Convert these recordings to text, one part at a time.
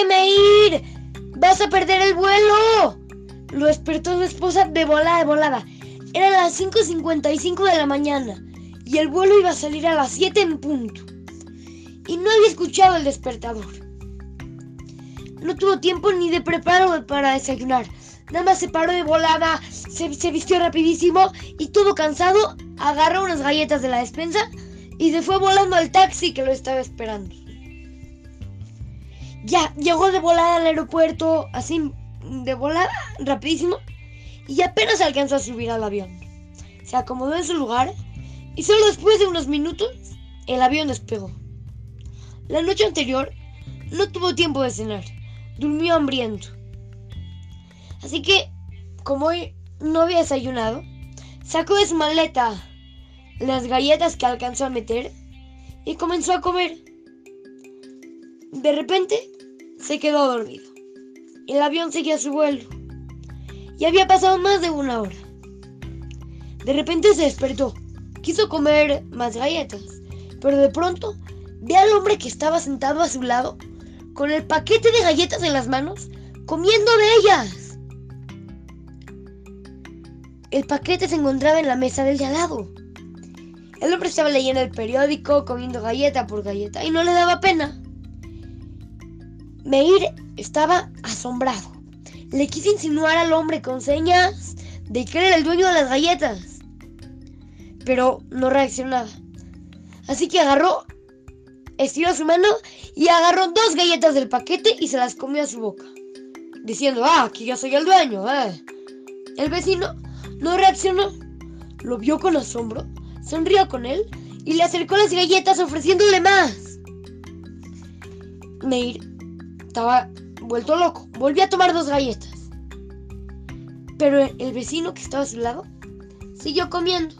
¡Despierta, Meir! ¡Vas a perder el vuelo! Lo despertó su esposa de volada, de volada. Eran las 5.55 de la mañana y el vuelo iba a salir a las 7 en punto. Y no había escuchado el despertador. No tuvo tiempo ni de preparo para desayunar. Nada más se paró de volada, se vistió rapidísimo y todo cansado agarró unas galletas de la despensa y se fue volando al taxi que lo estaba esperando. Ya, llegó de volada al aeropuerto, así de volada, rapidísimo, y apenas alcanzó a subir al avión. Se acomodó en su lugar y solo después de unos minutos el avión despegó. La noche anterior no tuvo tiempo de cenar, durmió hambriento. Así que, como hoy no había desayunado, sacó de su maleta las galletas que alcanzó a meter y comenzó a comer. De repente se quedó dormido. El avión seguía su vuelo. Y había pasado más de una hora. De repente se despertó. Quiso comer más galletas. Pero de pronto ve al hombre que estaba sentado a su lado con el paquete de galletas en las manos, comiendo de ellas. El paquete se encontraba en la mesa del de al lado. El hombre estaba leyendo el periódico, comiendo galleta por galleta, y no le daba pena. Meir estaba asombrado. Le quiso insinuar al hombre con señas de que era el dueño de las galletas. Pero no reaccionaba. Así que agarró, estiró su mano y agarró dos galletas del paquete y se las comió a su boca. Diciendo, ah, aquí yo soy el dueño. Eh". El vecino no reaccionó. Lo vio con asombro sonrió con él y le acercó las galletas ofreciéndole más. Meir estaba vuelto loco. Volvió a tomar dos galletas. Pero el vecino que estaba a su lado siguió comiendo.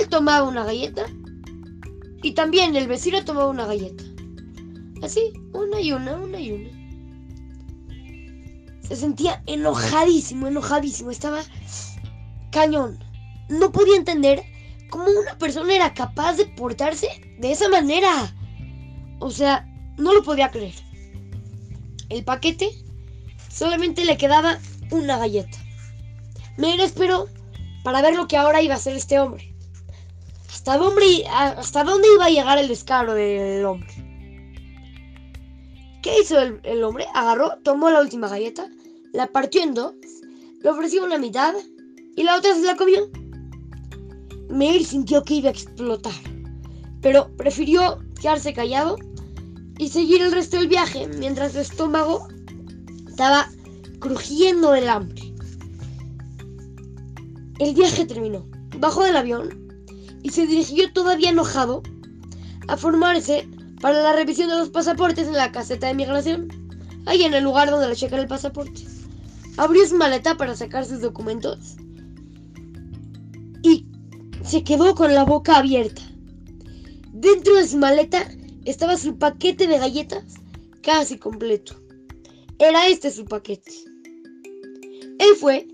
Él tomaba una galleta y también el vecino tomaba una galleta. Así, una y una, una y una. Se sentía enojadísimo, enojadísimo. Estaba cañón no podía entender cómo una persona era capaz de portarse de esa manera. O sea, no lo podía creer. El paquete solamente le quedaba una galleta. Me esperó para ver lo que ahora iba a hacer este hombre. ¿Hasta dónde, hasta dónde iba a llegar el descaro del hombre? ¿Qué hizo el, el hombre? Agarró, tomó la última galleta, la partió en dos, le ofreció una mitad y la otra se la comió. Meir sintió que iba a explotar, pero prefirió quedarse callado y seguir el resto del viaje mientras su estómago estaba crujiendo del hambre. El viaje terminó. Bajó del avión y se dirigió todavía enojado a formarse para la revisión de los pasaportes en la caseta de migración, ahí en el lugar donde le checan el pasaporte. Abrió su maleta para sacar sus documentos y se quedó con la boca abierta. Dentro de su maleta estaba su paquete de galletas casi completo. Era este su paquete. Él fue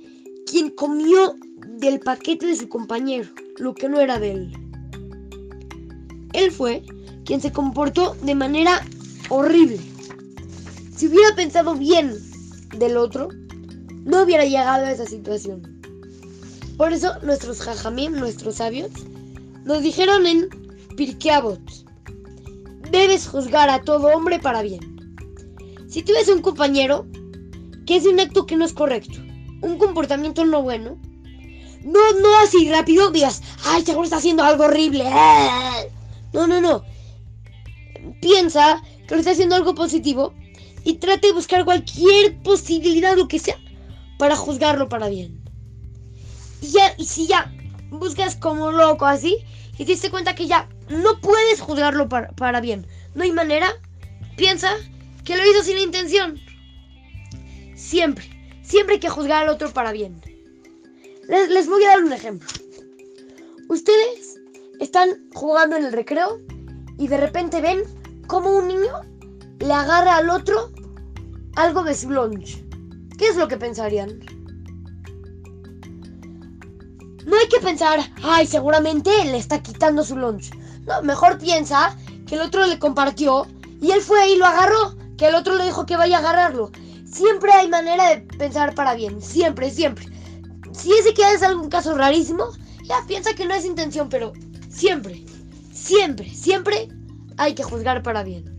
quien comió del paquete de su compañero, lo que no era de él. Él fue quien se comportó de manera horrible. Si hubiera pensado bien del otro, no hubiera llegado a esa situación. Por eso nuestros jajamim, nuestros sabios, nos dijeron en Pirkeabot, debes juzgar a todo hombre para bien. Si tú ves un compañero que hace un acto que no es correcto, un comportamiento no bueno, no, no así rápido digas, ay, seguro está haciendo algo horrible. No, no, no. Piensa que lo está haciendo algo positivo y trate de buscar cualquier posibilidad, lo que sea, para juzgarlo para bien. Y, ya, y si ya buscas como loco así y te diste cuenta que ya no puedes juzgarlo para, bien, no hay manera, piensa que lo hizo sin intención. Siempre, siempre hay que juzgar al otro para bien. Les, les voy a dar un ejemplo. Ustedes están jugando en el recreo y de repente ven como un niño le agarra al otro algo de su lunch. ¿Qué es lo que pensarían? No hay que pensar, ay, seguramente le está quitando su lunch. Mejor piensa que el otro le compartió y él fue y lo agarró. que el otro le dijo que vaya a agarrarlo. Siempre hay manera de pensar para bien, siempre, siempre. Si ese que es algún caso rarísimo, ya piensa que no es intención, pero siempre, siempre, siempre hay que juzgar para bien.